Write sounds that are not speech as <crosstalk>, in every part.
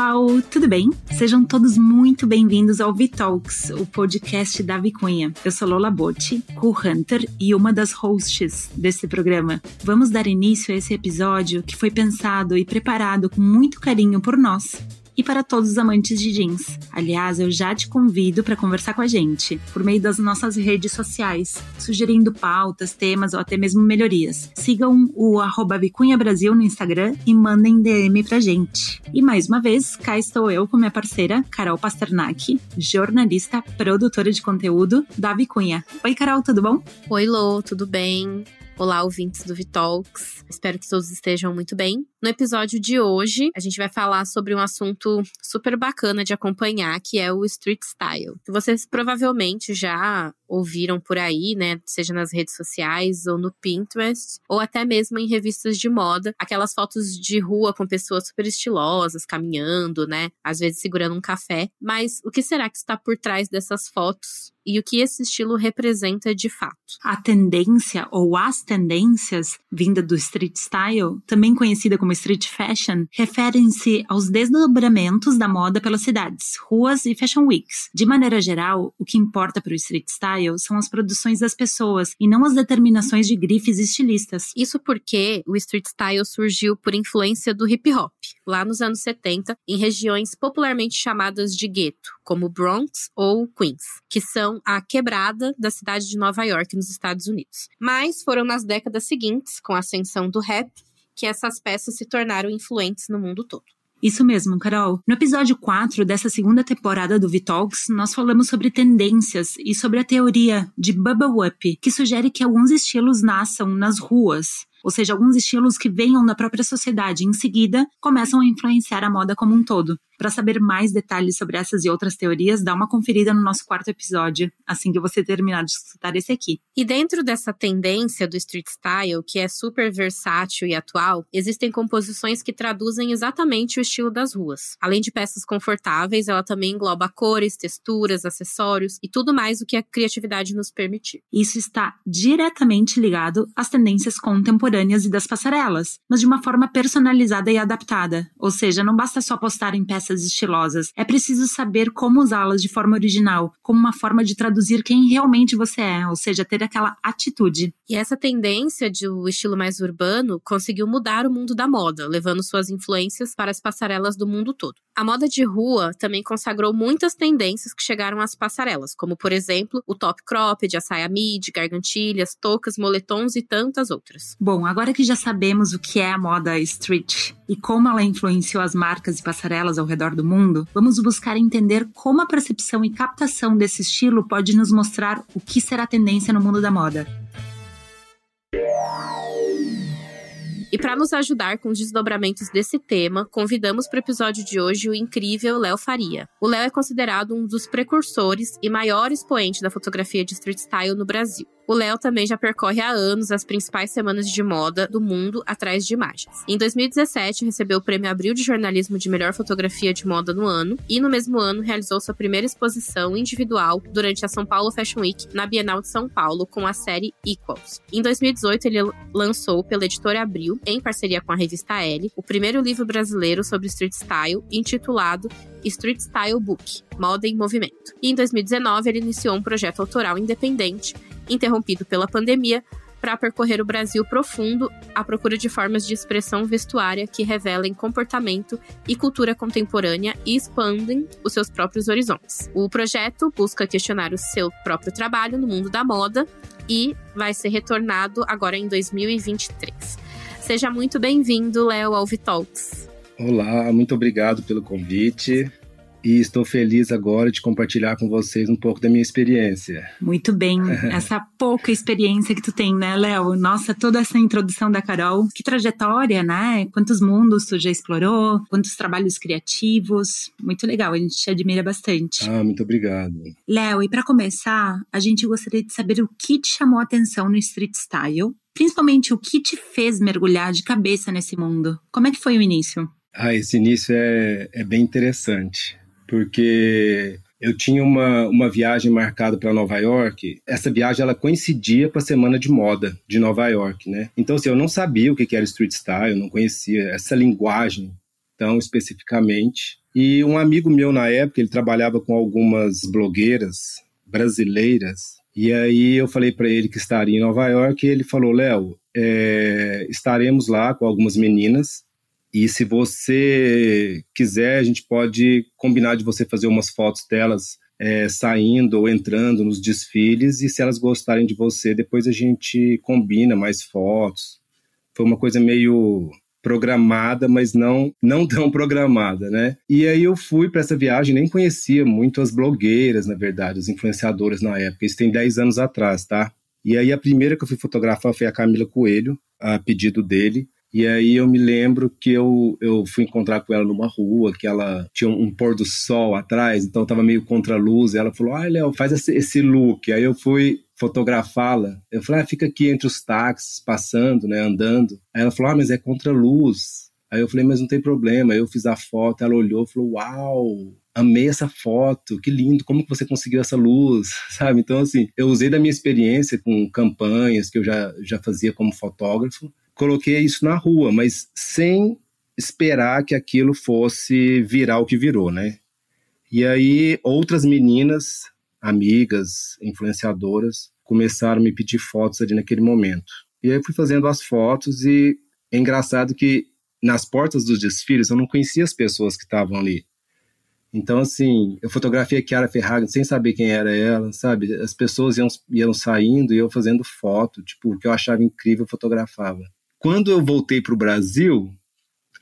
pessoal, tudo bem? Sejam todos muito bem-vindos ao Vitalks, o podcast da Vicunha. Eu sou Lola Botti, co-hunter e uma das hosts desse programa. Vamos dar início a esse episódio que foi pensado e preparado com muito carinho por nós e para todos os amantes de jeans. Aliás, eu já te convido para conversar com a gente por meio das nossas redes sociais, sugerindo pautas, temas ou até mesmo melhorias. Sigam o arroba Vicunha Brasil no Instagram e mandem DM pra gente. E mais uma vez, cá estou eu com minha parceira, Carol Pasternak, jornalista, produtora de conteúdo da Vicunha. Oi, Carol, tudo bom? Oi, Lô, tudo bem? Olá, ouvintes do Vitalks. Espero que todos estejam muito bem. No episódio de hoje, a gente vai falar sobre um assunto super bacana de acompanhar, que é o street style. Vocês provavelmente já ouviram por aí, né, seja nas redes sociais ou no Pinterest, ou até mesmo em revistas de moda, aquelas fotos de rua com pessoas super estilosas caminhando, né, às vezes segurando um café. Mas o que será que está por trás dessas fotos? E o que esse estilo representa de fato? A tendência ou as tendências vinda do street style, também conhecida como como street fashion referem-se aos desdobramentos da moda pelas cidades, ruas e fashion weeks. De maneira geral, o que importa para o street style são as produções das pessoas e não as determinações de grifes estilistas. Isso porque o street style surgiu por influência do hip hop, lá nos anos 70, em regiões popularmente chamadas de gueto, como Bronx ou Queens, que são a quebrada da cidade de Nova York, nos Estados Unidos. Mas foram nas décadas seguintes, com a ascensão do rap, que essas peças se tornaram influentes no mundo todo. Isso mesmo, Carol. No episódio 4 dessa segunda temporada do Vitalks, nós falamos sobre tendências e sobre a teoria de Bubble Up, que sugere que alguns estilos nasçam nas ruas, ou seja, alguns estilos que venham da própria sociedade em seguida começam a influenciar a moda como um todo. Para saber mais detalhes sobre essas e outras teorias, dá uma conferida no nosso quarto episódio, assim que você terminar de escutar esse aqui. E dentro dessa tendência do street style, que é super versátil e atual, existem composições que traduzem exatamente o estilo das ruas. Além de peças confortáveis, ela também engloba cores, texturas, acessórios e tudo mais o que a criatividade nos permitir. Isso está diretamente ligado às tendências contemporâneas e das passarelas, mas de uma forma personalizada e adaptada. Ou seja, não basta só postar em peças estilosas. É preciso saber como usá-las de forma original, como uma forma de traduzir quem realmente você é, ou seja, ter aquela atitude. E essa tendência de o um estilo mais urbano conseguiu mudar o mundo da moda, levando suas influências para as passarelas do mundo todo. A moda de rua também consagrou muitas tendências que chegaram às passarelas, como por exemplo o top cropped, a saia mid, gargantilhas, toucas, moletons e tantas outras. Bom, agora que já sabemos o que é a moda street e como ela influenciou as marcas e passarelas ao redor redor do mundo, vamos buscar entender como a percepção e captação desse estilo pode nos mostrar o que será tendência no mundo da moda. E para nos ajudar com os desdobramentos desse tema, convidamos para o episódio de hoje o incrível Léo Faria. O Léo é considerado um dos precursores e maior expoente da fotografia de street style no Brasil. O Léo também já percorre há anos as principais semanas de moda do mundo atrás de imagens. Em 2017, recebeu o Prêmio Abril de Jornalismo de Melhor Fotografia de Moda no ano e, no mesmo ano, realizou sua primeira exposição individual durante a São Paulo Fashion Week na Bienal de São Paulo com a série Equals. Em 2018, ele lançou pela editora Abril, em parceria com a revista Elle, o primeiro livro brasileiro sobre street style, intitulado Street Style Book Moda em Movimento. E em 2019, ele iniciou um projeto autoral independente interrompido pela pandemia, para percorrer o Brasil profundo à procura de formas de expressão vestuária que revelem comportamento e cultura contemporânea e expandem os seus próprios horizontes. O projeto busca questionar o seu próprio trabalho no mundo da moda e vai ser retornado agora em 2023. Seja muito bem-vindo, Léo, ao Vitalks. Olá, muito obrigado pelo convite e estou feliz agora de compartilhar com vocês um pouco da minha experiência. Muito bem, <laughs> essa pouca experiência que tu tem, né, Léo? Nossa, toda essa introdução da Carol, que trajetória, né? Quantos mundos tu já explorou, quantos trabalhos criativos, muito legal, a gente te admira bastante. Ah, muito obrigado. Léo, e para começar, a gente gostaria de saber o que te chamou a atenção no street style, principalmente o que te fez mergulhar de cabeça nesse mundo. Como é que foi o início? Ah, esse início é, é bem interessante porque eu tinha uma, uma viagem marcada para Nova York. Essa viagem ela coincidia com a semana de moda de Nova York, né? Então, assim, eu não sabia o que era street style, eu não conhecia essa linguagem tão especificamente. E um amigo meu na época, ele trabalhava com algumas blogueiras brasileiras. E aí eu falei para ele que estaria em Nova York e ele falou: Léo, é, estaremos lá com algumas meninas. E se você quiser, a gente pode combinar de você fazer umas fotos delas é, saindo ou entrando nos desfiles. E se elas gostarem de você, depois a gente combina mais fotos. Foi uma coisa meio programada, mas não não <laughs> tão programada, né? E aí eu fui para essa viagem, nem conhecia muito as blogueiras, na verdade, as influenciadoras na época. Isso tem 10 anos atrás, tá? E aí a primeira que eu fui fotografar foi a Camila Coelho, a pedido dele. E aí eu me lembro que eu, eu fui encontrar com ela numa rua, que ela tinha um, pôr do sol atrás, então tava meio contra a luz. E ela falou: Ah, Léo, faz esse, esse look. Aí eu fui fotografá-la. Eu falei: Ah, fica aqui entre os táxis, passando, né, andando. Aí ela falou: Ah, mas é contra a luz. Aí eu falei: Mas não tem problema. Aí eu fiz a foto, ela olhou e falou: Uau! amei essa foto, que lindo, como que você conseguiu essa luz, <laughs> sabe? Então, assim, eu usei da minha experiência com campanhas que eu já, já fazia como fotógrafo coloquei isso na rua, mas sem esperar que aquilo fosse virar o que virou, né? E aí outras meninas, amigas, influenciadoras, começaram a me pedir fotos ali naquele momento. E aí eu fui fazendo as fotos e é engraçado que nas portas dos desfiles eu não conhecia as pessoas que estavam ali. Então, assim, eu fotografei a Chiara Ferragni sem saber quem era ela, sabe? As pessoas iam, iam saindo e eu fazendo foto, tipo, o que eu achava incrível eu fotografava. Quando eu voltei para o Brasil,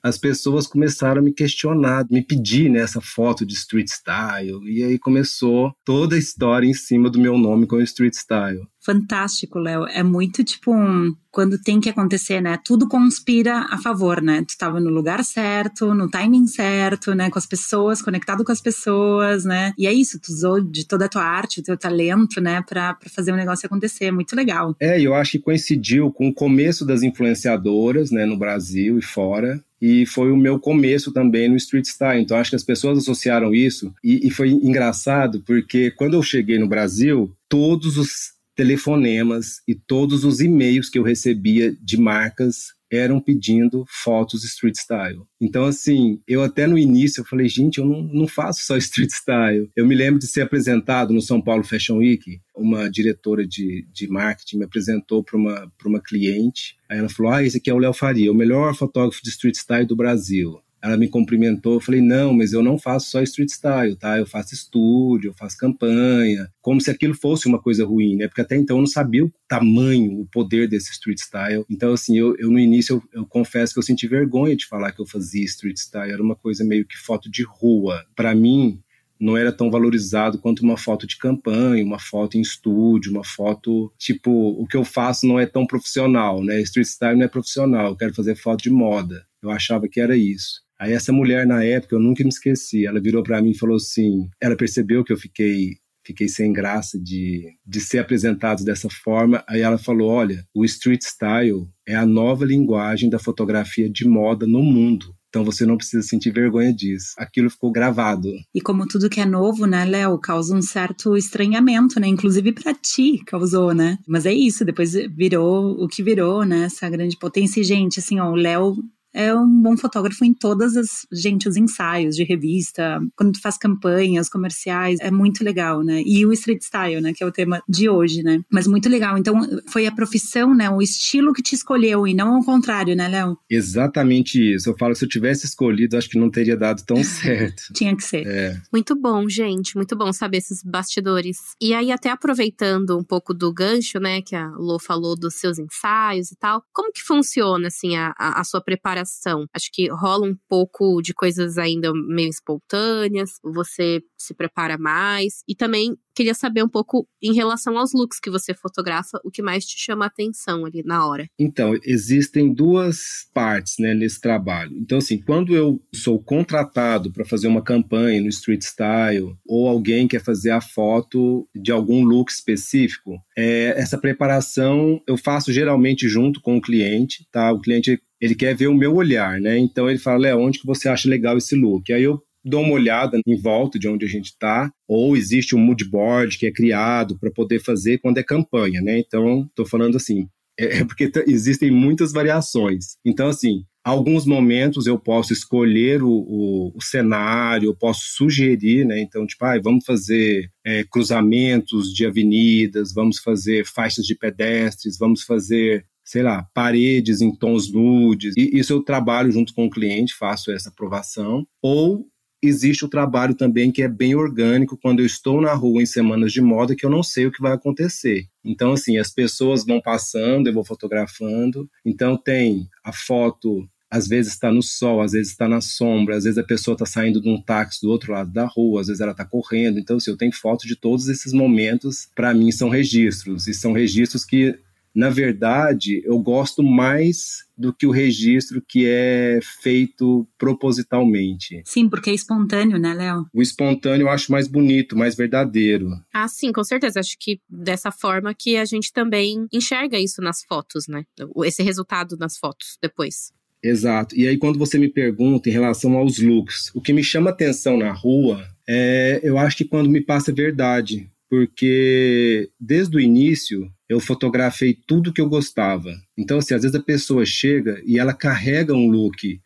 as pessoas começaram a me questionar, me pedir nessa né, foto de street style. E aí começou toda a história em cima do meu nome com street style fantástico, Léo. É muito tipo um, quando tem que acontecer, né? Tudo conspira a favor, né? Tu estava no lugar certo, no timing certo, né? Com as pessoas, conectado com as pessoas, né? E é isso, tu usou de toda a tua arte, o teu talento, né? Pra, pra fazer o um negócio acontecer. Muito legal. É, eu acho que coincidiu com o começo das influenciadoras, né? No Brasil e fora e foi o meu começo também no street style. Então acho que as pessoas associaram isso e, e, foi engraçado porque quando eu cheguei no Brasil, todos os telefonemas e todos os e-mails que eu recebia de marcas eram pedindo fotos street style. Então, assim, eu até no início eu falei, gente, eu não, não faço só <laughs> street style. Eu me lembro de ser apresentado no São Paulo Fashion Week, uma diretora de, de marketing me apresentou para uma, uma cliente. Aí ela falou, ah, esse aqui é o Léo Faria, o melhor fotógrafo de street style do Brasil. Ela me cumprimentou, eu falei, não, mas eu não faço só street style, tá? Eu faço estúdio, eu faço campanha, como se aquilo fosse uma coisa ruim, né? Porque até então eu não sabia o tamanho, o poder desse street style. Então, assim, eu, eu no início, eu, eu, confesso que eu senti vergonha de falar que eu fazia street style, era uma coisa meio que foto de rua. Para mim, não era tão valorizado quanto uma foto de campanha, uma foto em estúdio, uma foto, tipo, o que eu faço não é tão profissional, né? Street style não é profissional, eu quero fazer foto de moda. Eu achava que era isso. Aí essa mulher na época, eu nunca me esqueci, ela virou para mim e falou assim, ela percebeu que eu fiquei fiquei sem graça de, de ser apresentado dessa forma. Aí ela falou: olha, o street style é a nova linguagem da fotografia de moda no mundo. Então você não precisa sentir vergonha disso. Aquilo ficou gravado. E como tudo que é novo, né, Léo, causa um certo estranhamento, né? Inclusive para ti causou, né? Mas é isso, depois virou o que virou, né? Essa grande potência. E, gente, assim, ó, o Léo é um bom fotógrafo em todas as, gente, os ensaios de revista, quando tu faz campanhas comerciais, é muito legal, né? E o street style, né, que é o tema de hoje, né? Mas muito legal. Então, foi a profissão, né, o estilo que te escolheu e não ao contrário, né, Léo? Exatamente isso. Eu falo que se eu tivesse escolhido, acho que não teria dado tão <laughs> certo. Tinha que ser. É. Muito bom, gente, muito bom saber esses bastidores. E aí até aproveitando um pouco do gancho, né, que a Lô falou dos seus ensaios e tal, como que funciona assim a, a sua preparação preparação. Acho que rola um pouco de coisas ainda meio espontâneas, você se prepara mais. E também queria saber um pouco em relação aos looks que você fotografa, o que mais te chama a atenção ali na hora. Então, existem duas partes né, nesse trabalho. Então, assim, quando eu sou contratado para fazer uma campanha no street style, ou alguém quer fazer a foto de algum look específico, é, essa preparação eu faço geralmente junto com o cliente, tá? O cliente ele quer ver o meu olhar, né? Então ele fala, Léo, onde que você acha legal esse look? Aí eu dou uma olhada em volta de onde a gente está, ou existe um mood board que é criado para poder fazer quando é campanha, né? Então, estou falando assim, é, é porque existem muitas variações. Então, assim, Alguns momentos eu posso escolher o, o, o cenário, eu posso sugerir, né? Então, tipo, ah, vamos fazer é, cruzamentos de avenidas, vamos fazer faixas de pedestres, vamos fazer sei lá, paredes em tons nudes. E isso eu trabalho junto com o cliente, faço essa aprovação. Ou existe o trabalho também que é bem orgânico quando eu estou na rua em semanas de moda que eu não sei o que vai acontecer. Então, assim, as pessoas vão passando, eu vou fotografando. Então, tem a foto às vezes está no sol, às vezes está na sombra, às vezes a pessoa está saindo de um táxi do outro lado da rua, às vezes ela está correndo. Então, assim, eu tenho fotos de todos esses momentos, para mim são registros, e são registros que na verdade, eu gosto mais do que o registro que é feito propositalmente. Sim, porque é espontâneo, né, Léo? O espontâneo eu acho mais bonito, mais verdadeiro. Ah, sim, com certeza. Acho que dessa forma que a gente também enxerga isso nas fotos, né? Esse resultado nas fotos depois. Exato. E aí, quando você me pergunta em relação aos looks, o que me chama atenção na rua é, eu acho que quando me passa verdade porque desde o início eu fotografei tudo que eu gostava. Então, assim, às vezes a pessoa chega e ela carrega um look.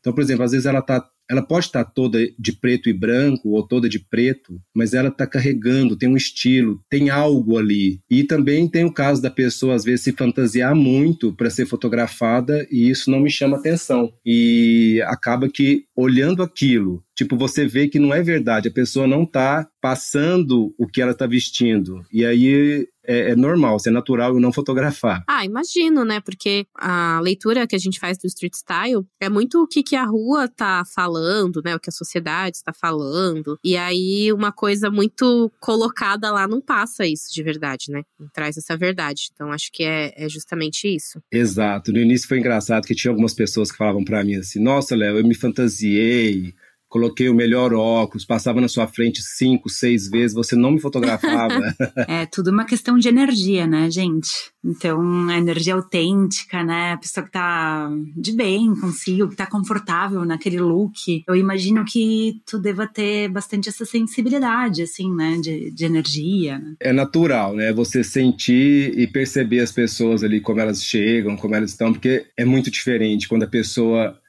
Então, por exemplo, às vezes ela tá ela pode estar toda de preto e branco ou toda de preto, mas ela está carregando, tem um estilo, tem algo ali. E também tem o caso da pessoa às vezes se fantasiar muito para ser fotografada e isso não me chama atenção. E acaba que olhando aquilo Tipo, você vê que não é verdade, a pessoa não tá passando o que ela tá vestindo. E aí é, é, normal, é natural eu não fotografar. Ah, imagino, né? Porque a leitura que a gente faz do street style é muito o que, que a rua tá falando, né? O que a sociedade está falando. E aí uma coisa muito colocada lá não passa isso de verdade, né? Não traz essa verdade. Então acho que é, é justamente isso. Exato. No início foi engraçado que tinha algumas pessoas que falavam para mim assim: Nossa, Léo, eu me fantasiei coloquei o melhor óculos, passava na sua frente cinco, seis vezes, você não me fotografava. <laughs> é tudo uma questão de energia, né, gente? Então, a energia autêntica, né? A pessoa que tá de bem consigo, que tá confortável naquele look. Eu imagino que tu deva ter bastante essa sensibilidade, assim, né? De, de energia. Né? É natural, né? Você sentir e perceber as pessoas ali, como elas chegam, como elas estão, porque é muito diferente quando a pessoa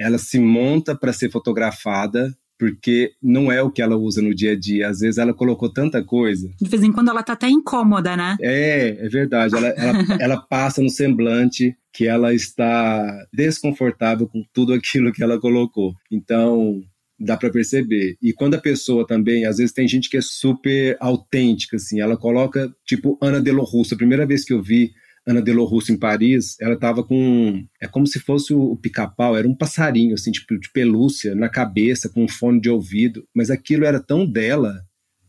ela se monta para ser fotografada porque não é o que ela usa no dia a dia. Às vezes ela colocou tanta coisa. De vez em quando ela tá até incômoda, né? É, é verdade. Ela, ela, <laughs> ela passa no semblante que ela está desconfortável com tudo aquilo que ela colocou. Então, dá para perceber. E quando a pessoa também, às vezes tem gente que é super autêntica, assim, ela coloca, tipo, Ana Delo Russo. A primeira vez que eu vi Ana Russo em Paris, ela tava com. É como se fosse o, o pica-pau, era um passarinho, assim, tipo, de pelúcia na cabeça, com um fone de ouvido. Mas aquilo era tão dela,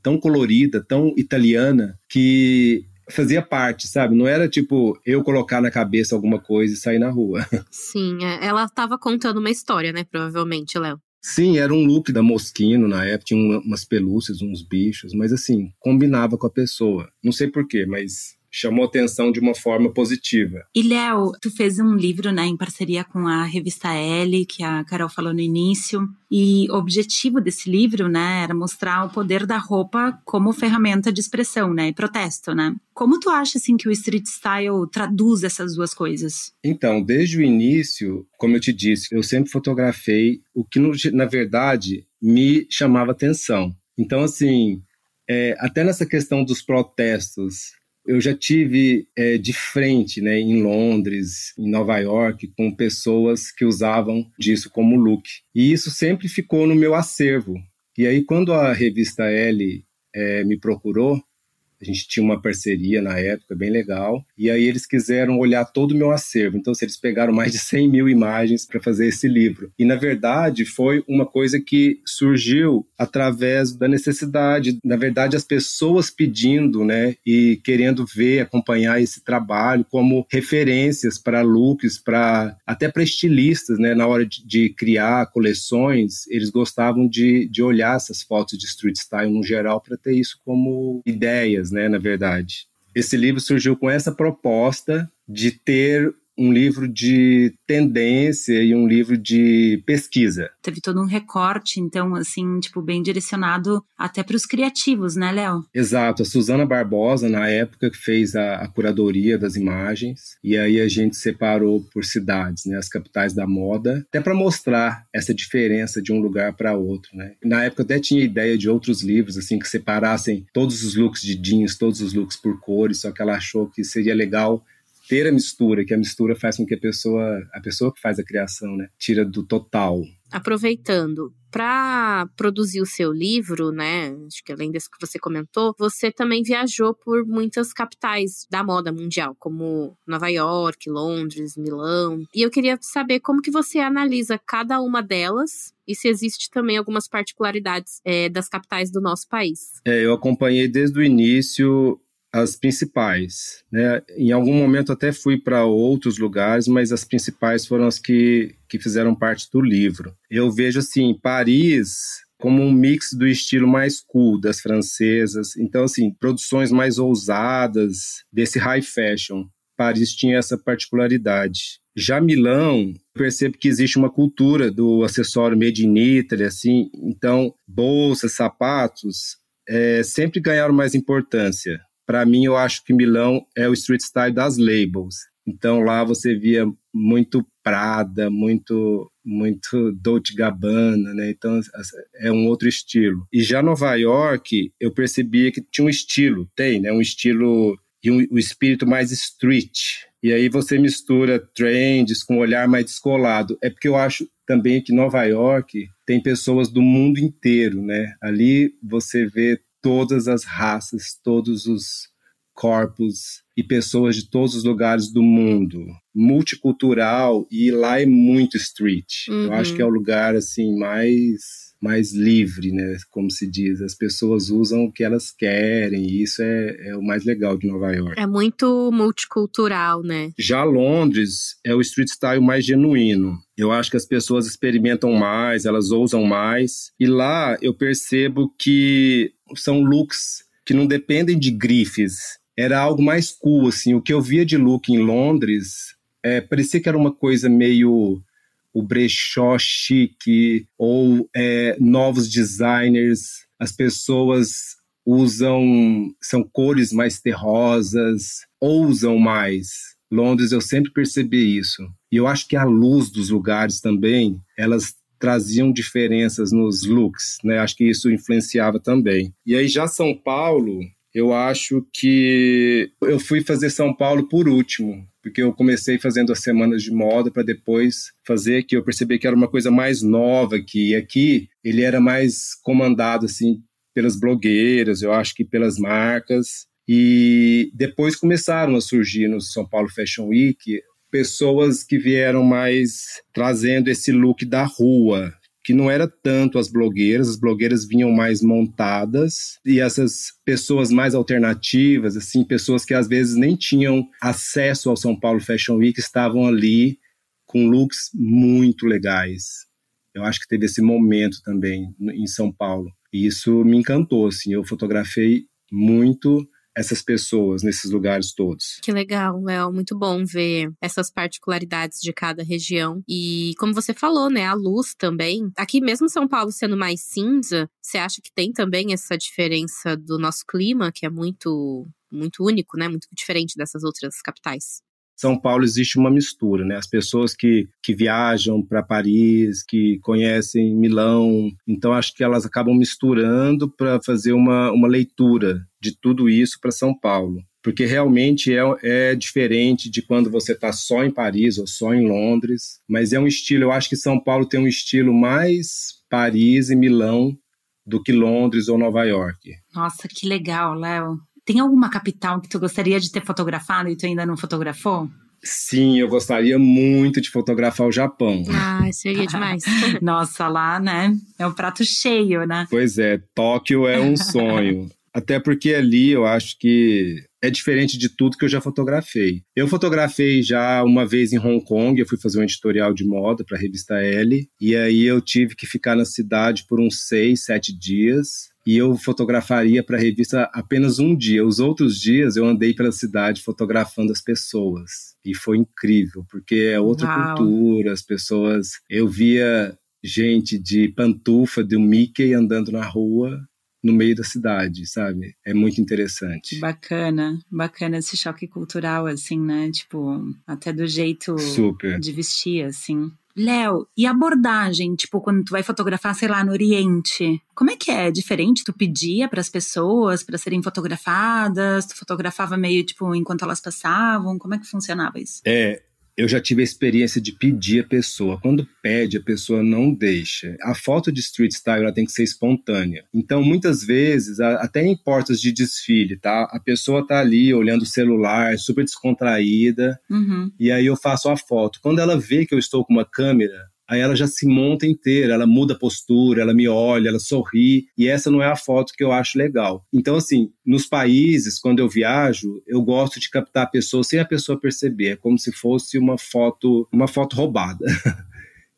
tão colorida, tão italiana, que fazia parte, sabe? Não era tipo eu colocar na cabeça alguma coisa e sair na rua. <laughs> Sim, é, ela estava contando uma história, né? Provavelmente, Léo. Sim, era um look da Moschino na época, tinha umas pelúcias, uns bichos, mas assim, combinava com a pessoa. Não sei porquê, mas chamou atenção de uma forma positiva. E Léo, tu fez um livro, né, em parceria com a revista L, que a Carol falou no início, e o objetivo desse livro, né, era mostrar o poder da roupa como ferramenta de expressão, né, e protesto, né? Como tu acha assim que o street style traduz essas duas coisas? Então, desde o início, como eu te disse, eu sempre fotografei o que na verdade me chamava atenção. Então, assim, é, até nessa questão dos protestos, eu já tive é, de frente, né, em Londres, em Nova York, com pessoas que usavam disso como look. E isso sempre ficou no meu acervo. E aí, quando a revista L é, me procurou, a gente tinha uma parceria na época bem legal. E aí eles quiseram olhar todo o meu acervo. Então, eles pegaram mais de 100 mil imagens para fazer esse livro. E, na verdade, foi uma coisa que surgiu através da necessidade. Na verdade, as pessoas pedindo, né? E querendo ver, acompanhar esse trabalho como referências para looks, para até para estilistas, né? Na hora de, de criar coleções, eles gostavam de, de olhar essas fotos de street style no geral para ter isso como ideias, né, na verdade. Esse livro surgiu com essa proposta de ter um livro de tendência e um livro de pesquisa. Teve todo um recorte, então, assim, tipo, bem direcionado até para os criativos, né, Léo? Exato. A Suzana Barbosa, na época, que fez a, a, curadoria das imagens, e aí a gente separou por cidades, né, as capitais da moda, até para mostrar essa diferença de um lugar para outro, né. Na época até tinha ideia de outros livros, assim, que separassem todos os looks de jeans, todos os looks por cores, só que ela achou que seria legal ter a mistura, que a mistura faz com que a pessoa, a pessoa que faz a criação, né, tira do total. Aproveitando, para produzir o seu livro, né, acho que além desse que você comentou, você também viajou por muitas capitais da moda mundial, como Nova York, Londres, Milão. E eu queria saber como que você analisa cada uma delas e se existe também algumas particularidades é, das capitais do nosso país. É, eu acompanhei desde o início as principais, né? Em algum momento até fui para outros lugares, mas as principais foram as que, que fizeram parte do livro. Eu vejo assim, Paris como um mix do estilo mais cool das francesas. Então assim, produções mais ousadas desse high fashion. Paris tinha essa particularidade. Já Milão, percebo que existe uma cultura do acessório made in Italy, assim, então bolsas, sapatos é, sempre ganharam mais importância para mim, eu acho que Milão é o street style das labels. Então lá você via muito Prada, muito muito Dolce Gabbana, né? Então é um outro estilo. E já Nova York, eu percebia que tinha um estilo, tem, né? Um estilo e um, um espírito mais street. E aí você mistura trends com um olhar mais descolado. É porque eu acho também que Nova York tem pessoas do mundo inteiro, né? Ali você vê todas as raças, todos os corpos e pessoas de todos os lugares do mundo, multicultural e lá é muito street. Uhum. Eu acho que é o lugar assim mais mais livre, né? Como se diz, as pessoas usam o que elas querem e isso é, é o mais legal de Nova York. É muito multicultural, né? Já Londres é o street style mais genuíno. Eu acho que as pessoas experimentam mais, elas ousam mais. E lá eu percebo que são looks que não dependem de grifes. Era algo mais cool, assim. O que eu via de look em Londres é, parecia que era uma coisa meio o brechó chique ou é, novos designers. As pessoas usam são cores mais terrosas, ousam mais. Londres eu sempre percebi isso. E eu acho que a luz dos lugares também, elas traziam diferenças nos looks, né? Acho que isso influenciava também. E aí já São Paulo, eu acho que eu fui fazer São Paulo por último, porque eu comecei fazendo as semanas de moda para depois fazer que eu percebi que era uma coisa mais nova aqui. E aqui ele era mais comandado assim pelas blogueiras, eu acho que pelas marcas. E depois começaram a surgir no São Paulo Fashion Week pessoas que vieram mais trazendo esse look da rua, que não era tanto as blogueiras, as blogueiras vinham mais montadas e essas pessoas mais alternativas, assim, pessoas que às vezes nem tinham acesso ao São Paulo Fashion Week estavam ali com looks muito legais. Eu acho que teve esse momento também em São Paulo. E isso me encantou, assim, eu fotografei muito essas pessoas nesses lugares todos. Que legal, Léo. Muito bom ver essas particularidades de cada região. E como você falou, né, a luz também. Aqui mesmo São Paulo sendo mais cinza, você acha que tem também essa diferença do nosso clima, que é muito muito único, né? Muito diferente dessas outras capitais. São Paulo existe uma mistura, né? As pessoas que, que viajam para Paris, que conhecem Milão, então acho que elas acabam misturando para fazer uma, uma leitura de tudo isso para São Paulo. Porque realmente é, é diferente de quando você está só em Paris ou só em Londres, mas é um estilo, eu acho que São Paulo tem um estilo mais Paris e Milão do que Londres ou Nova York. Nossa, que legal, Léo. Tem alguma capital que tu gostaria de ter fotografado e tu ainda não fotografou? Sim, eu gostaria muito de fotografar o Japão. Ah, seria demais. <laughs> Nossa, lá, né? É um prato cheio, né? Pois é, Tóquio é um sonho. <laughs> Até porque ali eu acho que é diferente de tudo que eu já fotografei. Eu fotografei já uma vez em Hong Kong, eu fui fazer um editorial de moda para a revista L, e aí eu tive que ficar na cidade por uns seis, sete dias e eu fotografaria para a revista apenas um dia. Os outros dias eu andei pela cidade fotografando as pessoas. E foi incrível, porque é outra Uau. cultura, as pessoas. Eu via gente de pantufa do Mickey andando na rua no meio da cidade, sabe? É muito interessante. Bacana, bacana esse choque cultural, assim, né? Tipo, até do jeito Super. de vestir, assim. Léo, e abordagem, tipo, quando tu vai fotografar, sei lá, no Oriente, como é que é? Diferente? Tu pedia para as pessoas para serem fotografadas? Tu fotografava meio, tipo, enquanto elas passavam? Como é que funcionava isso? É, eu já tive a experiência de pedir a pessoa. Quando pede, a pessoa não deixa. A foto de street style ela tem que ser espontânea. Então, muitas vezes, até em portas de desfile, tá? A pessoa tá ali olhando o celular, super descontraída, uhum. e aí eu faço a foto. Quando ela vê que eu estou com uma câmera, aí ela já se monta inteira, ela muda a postura, ela me olha, ela sorri, e essa não é a foto que eu acho legal. Então, assim, nos países, quando eu viajo, eu gosto de captar a pessoa sem a pessoa perceber, é como se fosse uma foto, uma foto roubada. <laughs>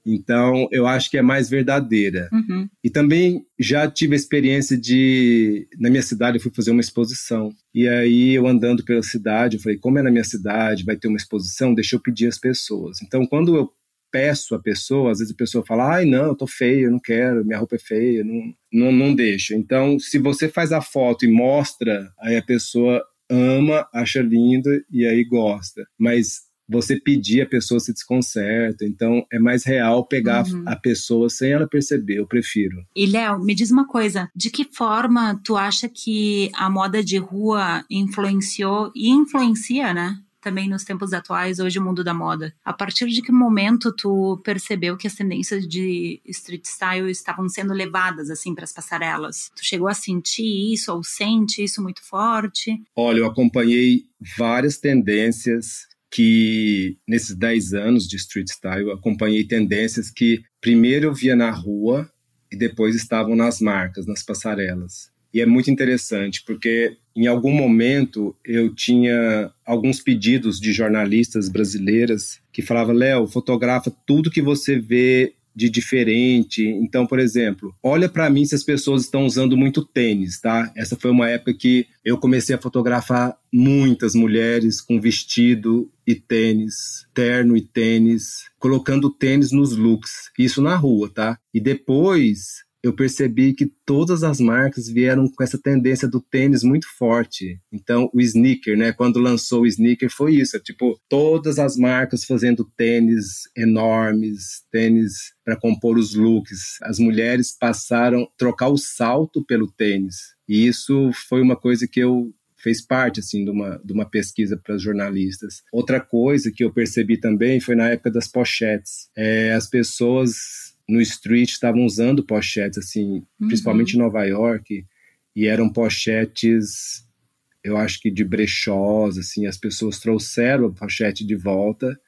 Então, eu acho que é mais verdadeira. Uhum. E também já tive a experiência de. Na minha cidade, eu fui fazer uma exposição. E aí, eu andando pela cidade, eu falei: como é na minha cidade, vai ter uma exposição, deixa eu pedir às pessoas. Então, quando eu peço a pessoa, às vezes a pessoa fala, ai não, eu tô feio, eu não quero, minha roupa é feia, não, não, não deixa. Então, se você faz a foto e mostra, aí a pessoa ama, acha lindo e aí gosta. Mas você pedir, a pessoa se desconcerta. Então, é mais real pegar uhum. a pessoa sem ela perceber. Eu prefiro. E, Léo, me diz uma coisa. De que forma tu acha que a moda de rua influenciou e influencia, né? Também nos tempos atuais, hoje o mundo da moda. A partir de que momento tu percebeu que as tendências de street style estavam sendo levadas assim para as passarelas? Tu chegou a sentir isso ou sente isso muito forte? Olha, eu acompanhei várias tendências que nesses 10 anos de street style eu acompanhei tendências que primeiro eu via na rua e depois estavam nas marcas, nas passarelas. E é muito interessante, porque em algum momento eu tinha alguns pedidos de jornalistas brasileiras que falavam: Léo, fotografa tudo que você vê de diferente. Então, por exemplo, olha para mim se as pessoas estão usando muito tênis, tá? Essa foi uma época que eu comecei a fotografar muitas mulheres com vestido e tênis, terno e tênis, colocando tênis nos looks. Isso na rua, tá? E depois eu percebi que todas as marcas vieram com essa tendência do tênis muito forte. Então, o sneaker, né? Quando lançou o sneaker, foi isso. Tipo, todas as marcas fazendo tênis enormes, tênis para compor os looks. As mulheres passaram a trocar o salto pelo tênis. E isso foi uma coisa que eu fez parte assim de uma, de uma pesquisa para jornalistas. Outra coisa que eu percebi também foi na época das pochetes. É, as pessoas no street estavam usando pochetes, assim, uhum. principalmente em Nova York, e eram pochetes, eu acho que de brechós, assim, as pessoas trouxeram a pochete de volta,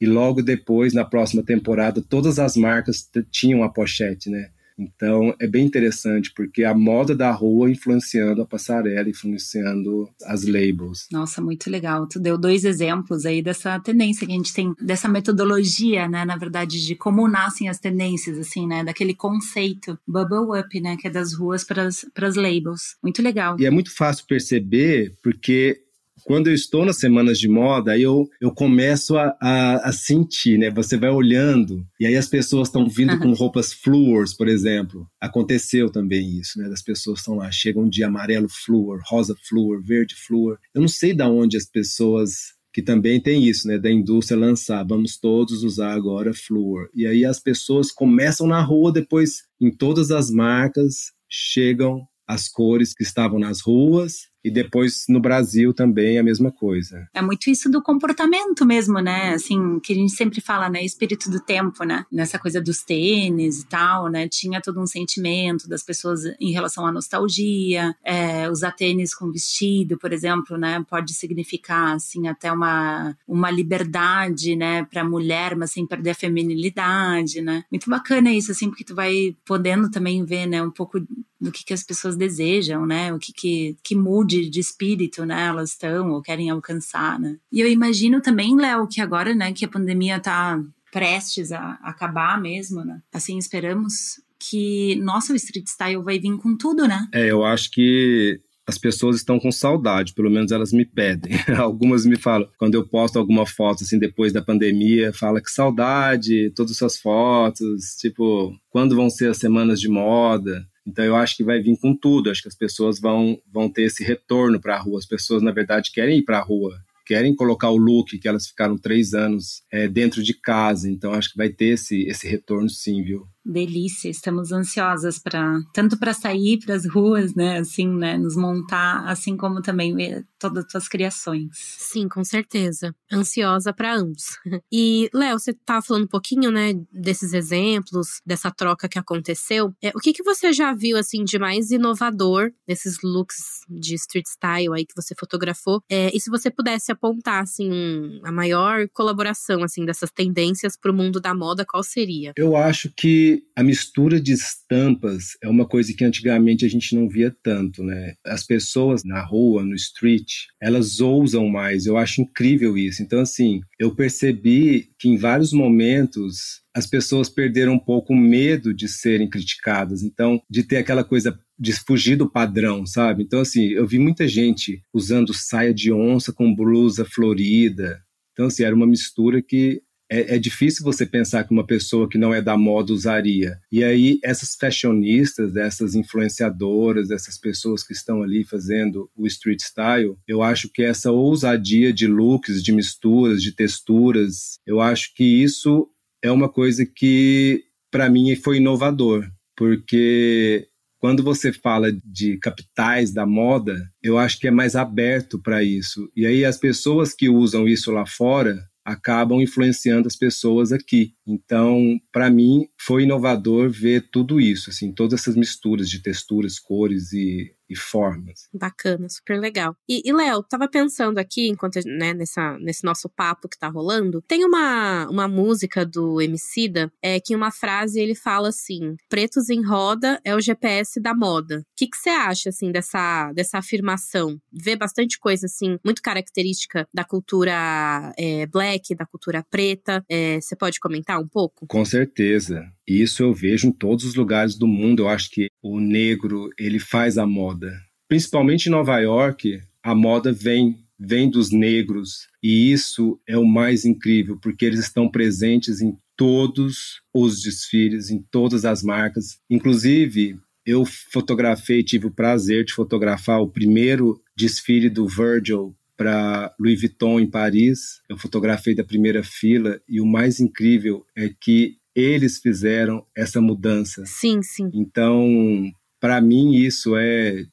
e logo depois, na próxima temporada, todas as marcas tinham a pochete, né? Então é bem interessante porque a moda da rua influenciando a passarela, influenciando as labels. Nossa, muito legal. Tu deu dois exemplos aí dessa tendência que a gente tem, dessa metodologia, né, na verdade, de como nascem as tendências, assim, né, daquele conceito bubble up, né, que é das ruas para as labels. Muito legal. E é muito fácil perceber porque quando eu estou nas semanas de moda, aí eu, eu começo a, a, a sentir, né? Você vai olhando, e aí as pessoas estão vindo com roupas fluors, por exemplo. Aconteceu também isso, né? As pessoas estão lá, chegam de amarelo fluor, rosa fluor, verde fluor. Eu não sei da onde as pessoas que também tem isso, né, da indústria lançar, vamos todos usar agora fluor. E aí as pessoas começam na rua, depois em todas as marcas chegam as cores que estavam nas ruas e depois no Brasil também a mesma coisa. É muito isso do comportamento mesmo, né? Assim, que a gente sempre fala, né? Espírito do tempo, né? Nessa coisa dos tênis e tal, né? Tinha todo um sentimento das pessoas em relação à nostalgia. É, usar tênis com vestido, por exemplo, né? Pode significar, assim, até uma, uma liberdade, né? Pra mulher, mas sem perder a feminilidade, né? Muito bacana isso, assim, porque tu vai podendo também ver, né? Um pouco do que, que as pessoas desejam, né? O que, que, que mude de espírito, né? Elas estão ou querem alcançar, né? E eu imagino também, Léo, que agora, né, que a pandemia tá prestes a acabar mesmo, né? Assim esperamos. que, nossa, o street style vai vir com tudo, né? É, eu acho que as pessoas estão com saudade, pelo menos elas me pedem. <laughs> Algumas me falam, quando eu posto alguma foto assim depois da pandemia, fala que saudade, todas as suas fotos, tipo, quando vão ser as semanas de moda? Então eu acho que vai vir com tudo, acho que as pessoas vão, vão ter esse retorno para a rua. As pessoas, na verdade, querem ir para a rua, querem colocar o look que elas ficaram três anos é, dentro de casa. Então acho que vai ter esse, esse retorno sim, viu? Delícia, estamos ansiosas para tanto para sair para as ruas, né, assim, né, nos montar, assim como também ver todas as suas criações. Sim, com certeza. Ansiosa para ambos. E Léo, você estava falando um pouquinho, né, desses exemplos, dessa troca que aconteceu. É, o que que você já viu assim de mais inovador nesses looks de street style aí que você fotografou? É, e se você pudesse apontar assim um, a maior colaboração assim dessas tendências para o mundo da moda, qual seria? Eu acho que a mistura de estampas é uma coisa que antigamente a gente não via tanto, né? As pessoas na rua, no street, elas ousam mais. Eu acho incrível isso. Então, assim, eu percebi que em vários momentos as pessoas perderam um pouco o medo de serem criticadas. Então, de ter aquela coisa de fugir do padrão, sabe? Então, assim, eu vi muita gente usando saia de onça com blusa florida. Então, assim, era uma mistura que é, é, difícil você pensar que uma pessoa que não é da moda usaria. E aí, essas fashionistas, essas influenciadoras, essas pessoas que estão ali fazendo o street style, eu acho que essa ousadia de looks, de misturas, de texturas, eu acho que isso é uma coisa que, para mim, foi inovador, porque quando você fala de capitais da moda, eu acho que é mais aberto para isso. E aí, as pessoas que usam isso lá fora acabam influenciando as pessoas aqui. Então, para mim, foi inovador ver tudo isso, assim, todas essas misturas de texturas, cores e e formas. Bacana, super legal. E, e Léo, tava pensando aqui, enquanto, né, nessa, nesse nosso papo que tá rolando, tem uma, uma música do Emicida, é que uma frase ele fala assim, pretos em roda é o GPS da moda. O que você acha, assim, dessa, dessa afirmação? Vê bastante coisa, assim, muito característica da cultura é, black, da cultura preta. Você é, pode comentar um pouco? Com certeza. Isso eu vejo em todos os lugares do mundo. Eu acho que o negro, ele faz a moda. Principalmente em Nova York, a moda vem vem dos negros e isso é o mais incrível porque eles estão presentes em todos os desfiles, em todas as marcas. Inclusive, eu fotografei, tive o prazer de fotografar o primeiro desfile do Virgil para Louis Vuitton em Paris. Eu fotografei da primeira fila e o mais incrível é que eles fizeram essa mudança. Sim, sim. Então, para mim, isso é,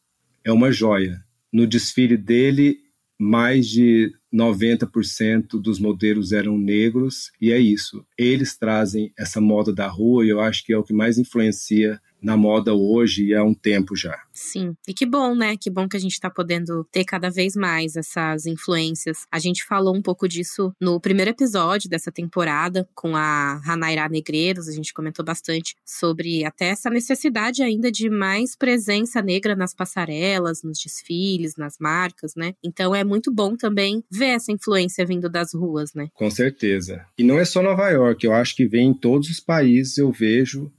é uma joia. No desfile dele, mais de 90% dos modelos eram negros, e é isso. Eles trazem essa moda da rua e eu acho que é o que mais influencia na moda hoje e há um tempo já. Sim. E que bom, né? Que bom que a gente está podendo ter cada vez mais essas influências. A gente falou um pouco disso no primeiro episódio dessa temporada com a Hanaira Negreiros. A gente comentou bastante sobre até essa necessidade ainda de mais presença negra nas passarelas, nos desfiles, nas marcas, né? Então é muito bom também ver essa influência vindo das ruas, né? Com certeza. E não é só Nova York, eu acho que vem em todos os países, eu vejo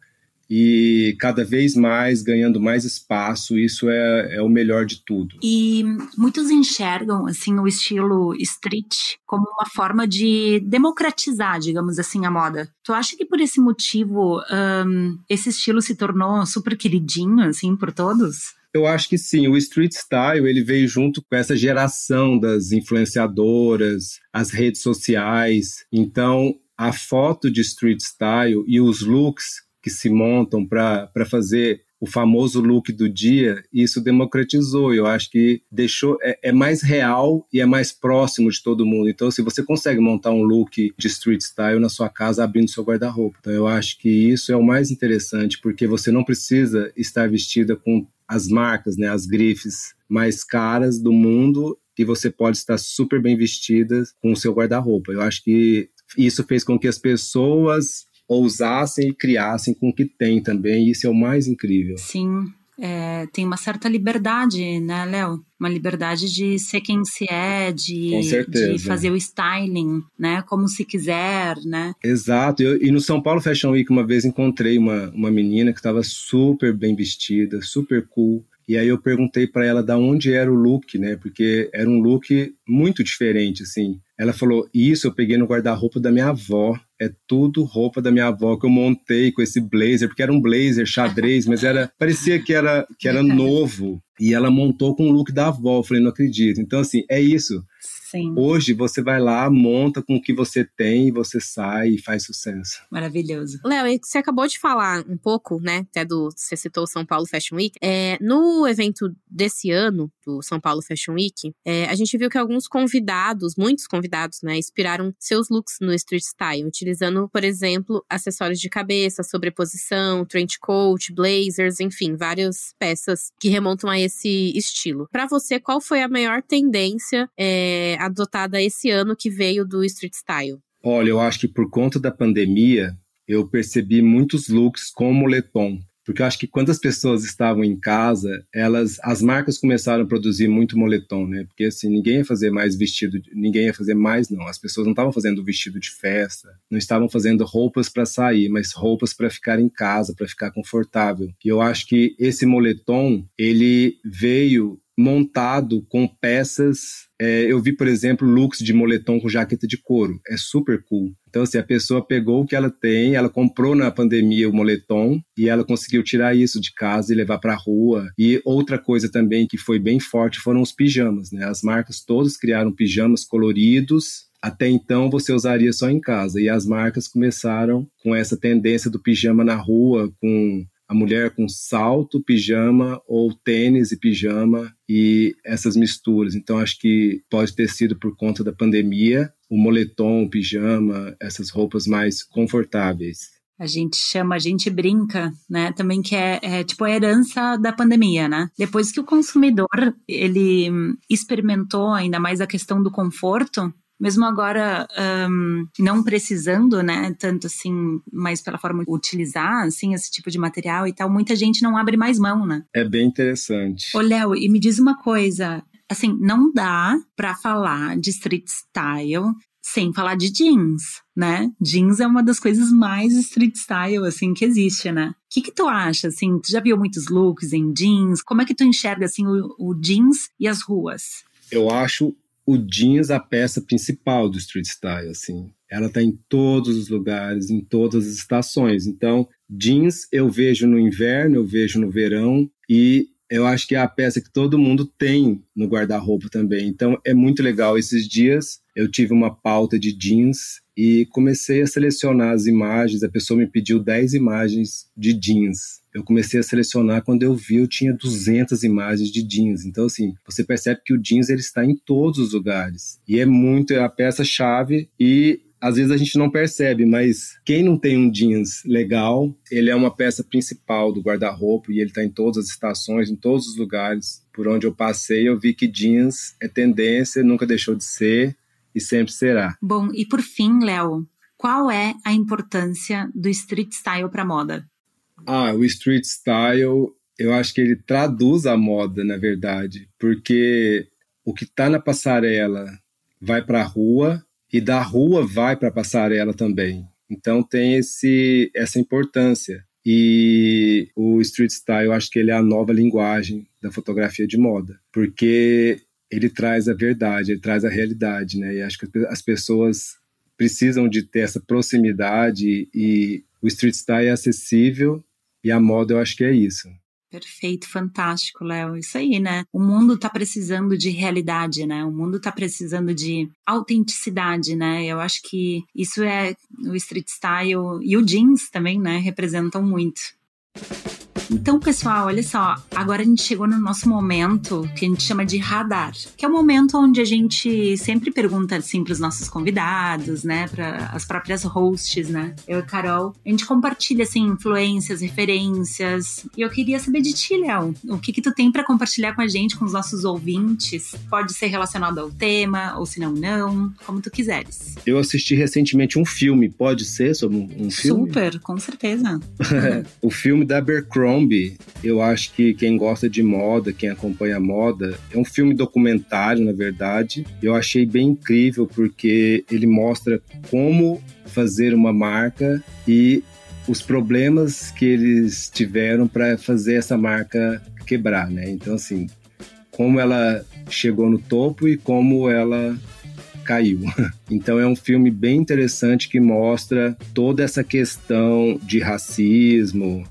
e cada vez mais ganhando mais espaço, isso é, é o melhor de tudo. E muitos enxergam assim o estilo street como uma forma de democratizar, digamos assim, a moda. Tu acha que por esse motivo um, esse estilo se tornou super queridinho assim por todos? Eu acho que sim, o street style ele veio junto com essa geração das influenciadoras, as redes sociais. Então, a foto de street style e os looks que se montam para fazer o famoso look do dia, isso democratizou. Eu acho que deixou é, é, mais real e é mais próximo de todo mundo. Então, se você consegue montar um look de street style na sua casa abrindo seu guarda-roupa, então eu acho que isso é o mais interessante, porque você não precisa estar vestida com as marcas, né, as grifes mais caras do mundo e você pode estar super bem vestida com o seu guarda-roupa. Eu acho que isso fez com que as pessoas ousassem e criassem com o que tem também, isso é o mais incrível. Sim, é, tem uma certa liberdade, né, Léo? Uma liberdade de ser quem se é, de, de fazer o styling, né? Como se quiser, né? Exato. Eu, e no São Paulo Fashion Week, uma vez encontrei uma, uma menina que estava super bem vestida, super cool. E aí eu perguntei para ela da onde era o look, né? Porque era um look muito diferente, assim. Ela falou: Isso eu peguei no guarda-roupa da minha avó. É tudo roupa da minha avó que eu montei com esse blazer, porque era um blazer xadrez, mas era <laughs> parecia que era, que era novo. E ela montou com o look da avó. Eu falei: Não acredito. Então, assim, é isso. Sim. Hoje você vai lá, monta com o que você tem, você sai e faz sucesso. Maravilhoso. Léo, você acabou de falar um pouco, né, até do, você citou o São Paulo Fashion Week. É, no evento desse ano, do São Paulo Fashion Week, é, a gente viu que alguns convidados, muitos convidados, né, inspiraram seus looks no street style, utilizando, por exemplo, acessórios de cabeça, sobreposição, trench coat, blazers, enfim, várias peças que remontam a esse estilo. Para você, qual foi a maior tendência é, adotada esse ano que veio do street style? Olha, eu acho que por conta da pandemia, eu percebi muitos looks com moletom. Porque eu acho que quando as pessoas estavam em casa, elas, as marcas começaram a produzir muito moletom, né? Porque assim, ninguém ia fazer mais vestido, ninguém ia fazer mais, não. As pessoas não estavam fazendo vestido de festa, não estavam fazendo roupas para sair, mas roupas para ficar em casa, para ficar confortável. E eu acho que esse moletom, ele veio montado com peças. É, eu vi, por exemplo, looks de moletom com jaqueta de couro. É super cool. Então, assim, a pessoa pegou o que ela tem, ela comprou na pandemia o moletom e ela conseguiu tirar isso de casa e levar para a rua. E outra coisa também que foi bem forte foram os pijamas, né? As marcas todas criaram pijamas coloridos até então você usaria só em casa. E as marcas começaram com essa tendência do pijama na rua, com a mulher com salto, pijama ou tênis e pijama e essas misturas. Então acho que pode ter sido por conta da pandemia, o moletom, o pijama, essas roupas mais confortáveis. A gente chama, a gente brinca, né? Também que é, é, tipo a herança da pandemia, né? Depois que o consumidor ele experimentou ainda mais a questão do conforto, mesmo agora um, não precisando, né, tanto assim, mais pela forma de utilizar, assim, esse tipo de material e tal, muita gente não abre mais mão, né? É bem interessante. Ô, Léo, e me diz uma coisa, assim, não dá para falar de street style sem falar de jeans, né? Jeans é uma das coisas mais street style, assim, que existe, né? O que que tu acha, assim? Tu já viu muitos looks em jeans? Como é que tu enxerga, assim, o, o jeans e as ruas? Eu acho o jeans a peça principal do street style, assim. Ela tá em todos os lugares, em todas as estações. Então, jeans eu vejo no inverno, eu vejo no verão e eu acho que é a peça que todo mundo tem no guarda-roupa também. Então, é muito legal. Esses dias eu tive uma pauta de jeans e comecei a selecionar as imagens. A pessoa me pediu 10 imagens de jeans. Eu comecei a selecionar quando eu vi, eu tinha 200 imagens de jeans. Então, assim, você percebe que o jeans ele está em todos os lugares. E é muito é a peça-chave e às vezes a gente não percebe, mas quem não tem um jeans legal, ele é uma peça principal do guarda-roupa e ele está em todas as estações, em todos os lugares. Por onde eu passei, eu vi que jeans é tendência, nunca deixou de ser e sempre será. Bom, e por fim, Léo, qual é a importância do street style para moda? Ah, o street style, eu acho que ele traduz a moda, na verdade, porque o que está na passarela vai para a rua e da rua vai para a passarela também. Então tem esse essa importância. E o street style, eu acho que ele é a nova linguagem da fotografia de moda, porque ele traz a verdade, ele traz a realidade, né? E acho que as pessoas precisam de ter essa proximidade e o street style é acessível e a moda eu acho que é isso. Perfeito, fantástico, Léo. Isso aí, né? O mundo tá precisando de realidade, né? O mundo tá precisando de autenticidade, né? Eu acho que isso é o street style e o jeans também, né? Representam muito. Então, pessoal, olha só, agora a gente chegou no nosso momento que a gente chama de radar, que é o momento onde a gente sempre pergunta assim para os nossos convidados, né, para as próprias hosts, né? Eu e Carol, a gente compartilha assim influências, referências. E eu queria saber de ti, Léo, o que que tu tem para compartilhar com a gente, com os nossos ouvintes? Pode ser relacionado ao tema ou se não não, como tu quiseres. Eu assisti recentemente um filme, pode ser sobre um, um filme? Super, com certeza. <laughs> o filme da Abercrombie Eu acho que quem gosta de moda, quem acompanha moda, é um filme documentário, na verdade. Eu achei bem incrível porque ele mostra como fazer uma marca e os problemas que eles tiveram para fazer essa marca quebrar, né? Então, assim, como ela chegou no topo e como ela caiu. <laughs> Então é um filme bem interessante que mostra toda essa questão de racismo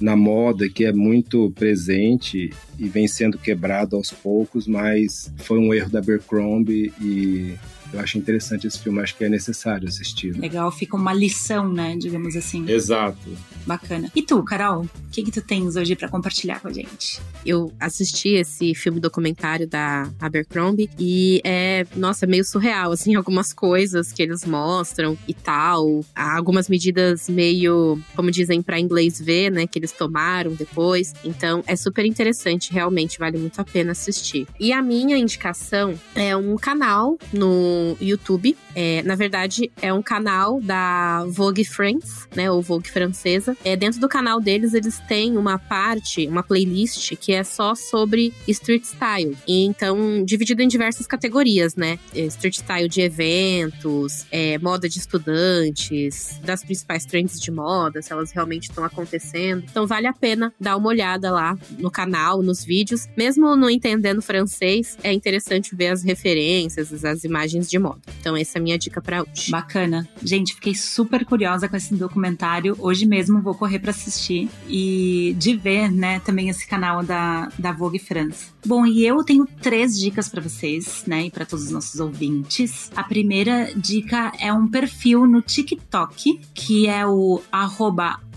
na moda que é muito presente e vem sendo quebrado aos poucos, mas foi um erro da Abercrombie e eu acho interessante esse filme, acho que é necessário assistir. Né? Legal, fica uma lição, né, digamos assim. Exato. Bacana. E tu, Carol, o que que tu tens hoje para compartilhar com a gente? Eu assisti esse filme documentário da Abercrombie e é, nossa, meio surreal, assim, <laughs> algumas coisas que eles mostram e tal. Algumas medidas meio, como dizem para inglês ver, né, que eles tomaram depois. Então, é super interessante, realmente vale muito a pena assistir. E a minha indicação é um canal no YouTube. É, na verdade, é um canal da Vogue France, né? Ou Vogue francesa. É, dentro do canal deles, eles têm uma parte, uma playlist que é só sobre street style. E, então, dividido em diversas categorias, né? É, street style de eventos, é, moda de estudantes, das principais trends de moda, se elas realmente estão acontecendo. Então, vale a pena dar uma olhada lá no canal, nos vídeos. Mesmo não entendendo francês, é interessante ver as referências, as imagens de moda. Então, essa é a minha dica para hoje. Bacana. Gente, fiquei super curiosa com esse documentário. Hoje mesmo vou correr para assistir e de ver, né, também esse canal da, da Vogue France. Bom, e eu tenho três dicas para vocês, né, e para todos os nossos ouvintes. A primeira dica é um perfil no TikTok, que é o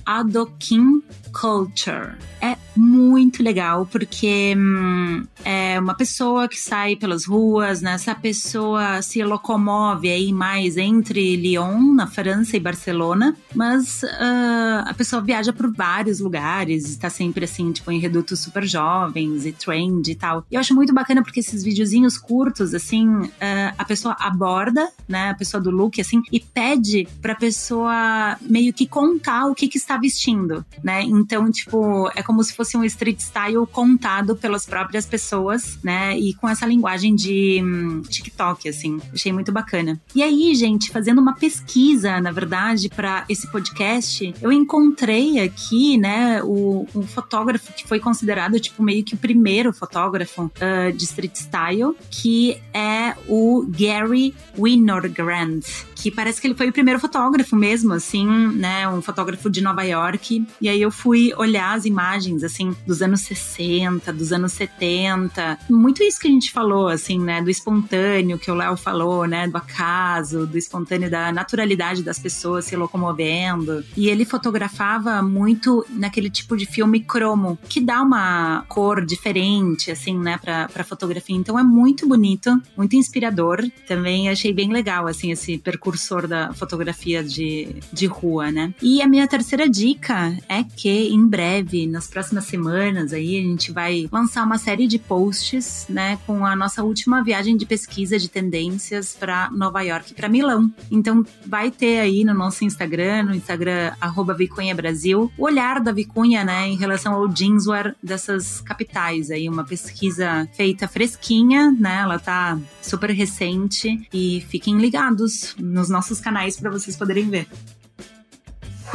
Adoquim Culture. É muito legal porque hum, é uma pessoa que sai pelas ruas, né? Essa pessoa se locomove aí mais entre Lyon, na França, e Barcelona, mas uh, a pessoa viaja por vários lugares, está sempre assim, tipo, em redutos super jovens e trend e tal. Eu acho muito bacana porque esses videozinhos curtos, assim, uh, a pessoa aborda, né? A pessoa do look, assim, e pede pra pessoa meio que contar o que, que está vestindo, né? Então, tipo, é como se fosse um street style contado pelas próprias pessoas, né? E com essa linguagem de hum, TikTok, assim. Achei muito bacana. E aí, gente, fazendo uma pesquisa, na verdade, para esse podcast, eu encontrei aqui, né, o, fotógrafo que foi considerado, tipo, meio que o primeiro fotógrafo uh, de street style, que é o Gary Winogrand, que parece que ele foi o primeiro fotógrafo mesmo, assim, né? Um fotógrafo de Nova York. E aí eu fui olhar as imagens, assim, dos anos 60, dos anos 70. Muito isso que a gente falou, assim, né? Do espontâneo que o Léo falou, né? Do acaso, do espontâneo, da naturalidade das pessoas se locomovendo. E ele fotografava muito naquele tipo de filme cromo, que dá uma cor diferente, assim, né? Pra, pra fotografia. Então é muito bonito, muito inspirador. Também achei bem legal, assim, esse percurso precursor da fotografia de, de rua, né? E a minha terceira dica é que em breve, nas próximas semanas, aí a gente vai lançar uma série de posts, né, com a nossa última viagem de pesquisa de tendências para Nova York, para Milão. Então vai ter aí no nosso Instagram, no Instagram Vicunha Brasil, o olhar da Vicunha, né, em relação ao jeanswear dessas capitais aí, uma pesquisa feita fresquinha, né? Ela tá super recente e fiquem ligados no nos nossos canais para vocês poderem ver.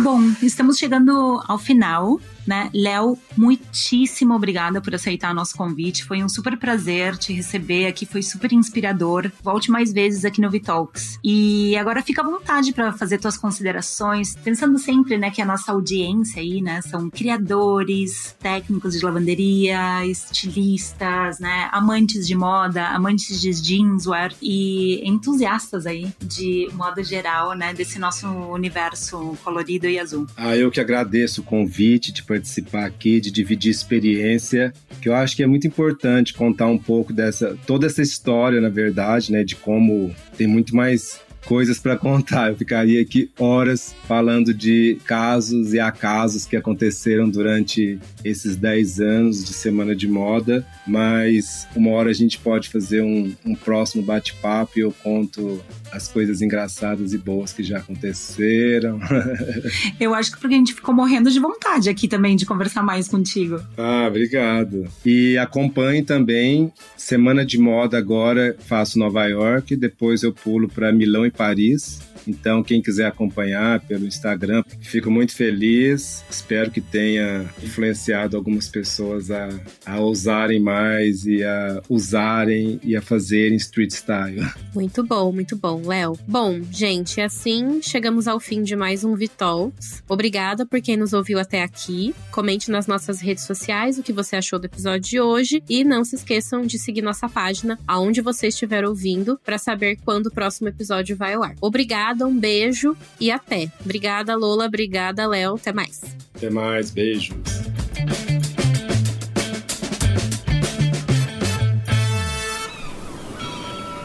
Bom, estamos chegando ao final né? Léo, muitíssimo obrigada por aceitar nosso convite. Foi um super prazer te receber aqui, foi super inspirador. Volte mais vezes aqui no Vitalks. E agora fica à vontade para fazer tuas considerações, pensando sempre, né, que a nossa audiência aí, né, são criadores, técnicos de lavanderia, estilistas, né, amantes de moda, amantes de jeanswear e entusiastas aí de moda geral, né, desse nosso universo colorido e azul. Ah, eu que agradeço o convite de participar aqui, de dividir experiência, que eu acho que é muito importante contar um pouco dessa, toda essa história, na verdade, né, de como tem muito mais coisas para contar. Eu ficaria aqui horas falando de casos e acasos que aconteceram durante esses 10 anos de Semana de Moda, mas uma hora a gente pode fazer um, um próximo bate-papo e eu conto as coisas engraçadas e boas que já aconteceram. <laughs> Eu acho que porque a gente ficou morrendo de vontade aqui também de conversar mais contigo. Ah, obrigado. E acompanhe também Semana de Moda agora, faço Nova York, depois eu pulo para Milão e Paris. Então, quem quiser acompanhar pelo Instagram, fico muito feliz. Espero que tenha influenciado algumas pessoas a, a ousarem mais e a usarem e a fazerem street style. Muito bom, muito bom, Léo. Bom, gente, assim chegamos ao fim de mais um Vitalks. Obrigada por quem nos ouviu até aqui. Comente nas nossas redes sociais o que você achou do episódio de hoje e não se esqueçam de seguir nossa página aonde você estiver ouvindo para saber quando o próximo episódio vai ao ar. Obrigada Obrigada, um beijo e até. Obrigada, Lola. Obrigada, Léo. Até mais. Até mais. Beijos.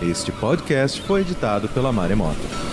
Este podcast foi editado pela Maremoto.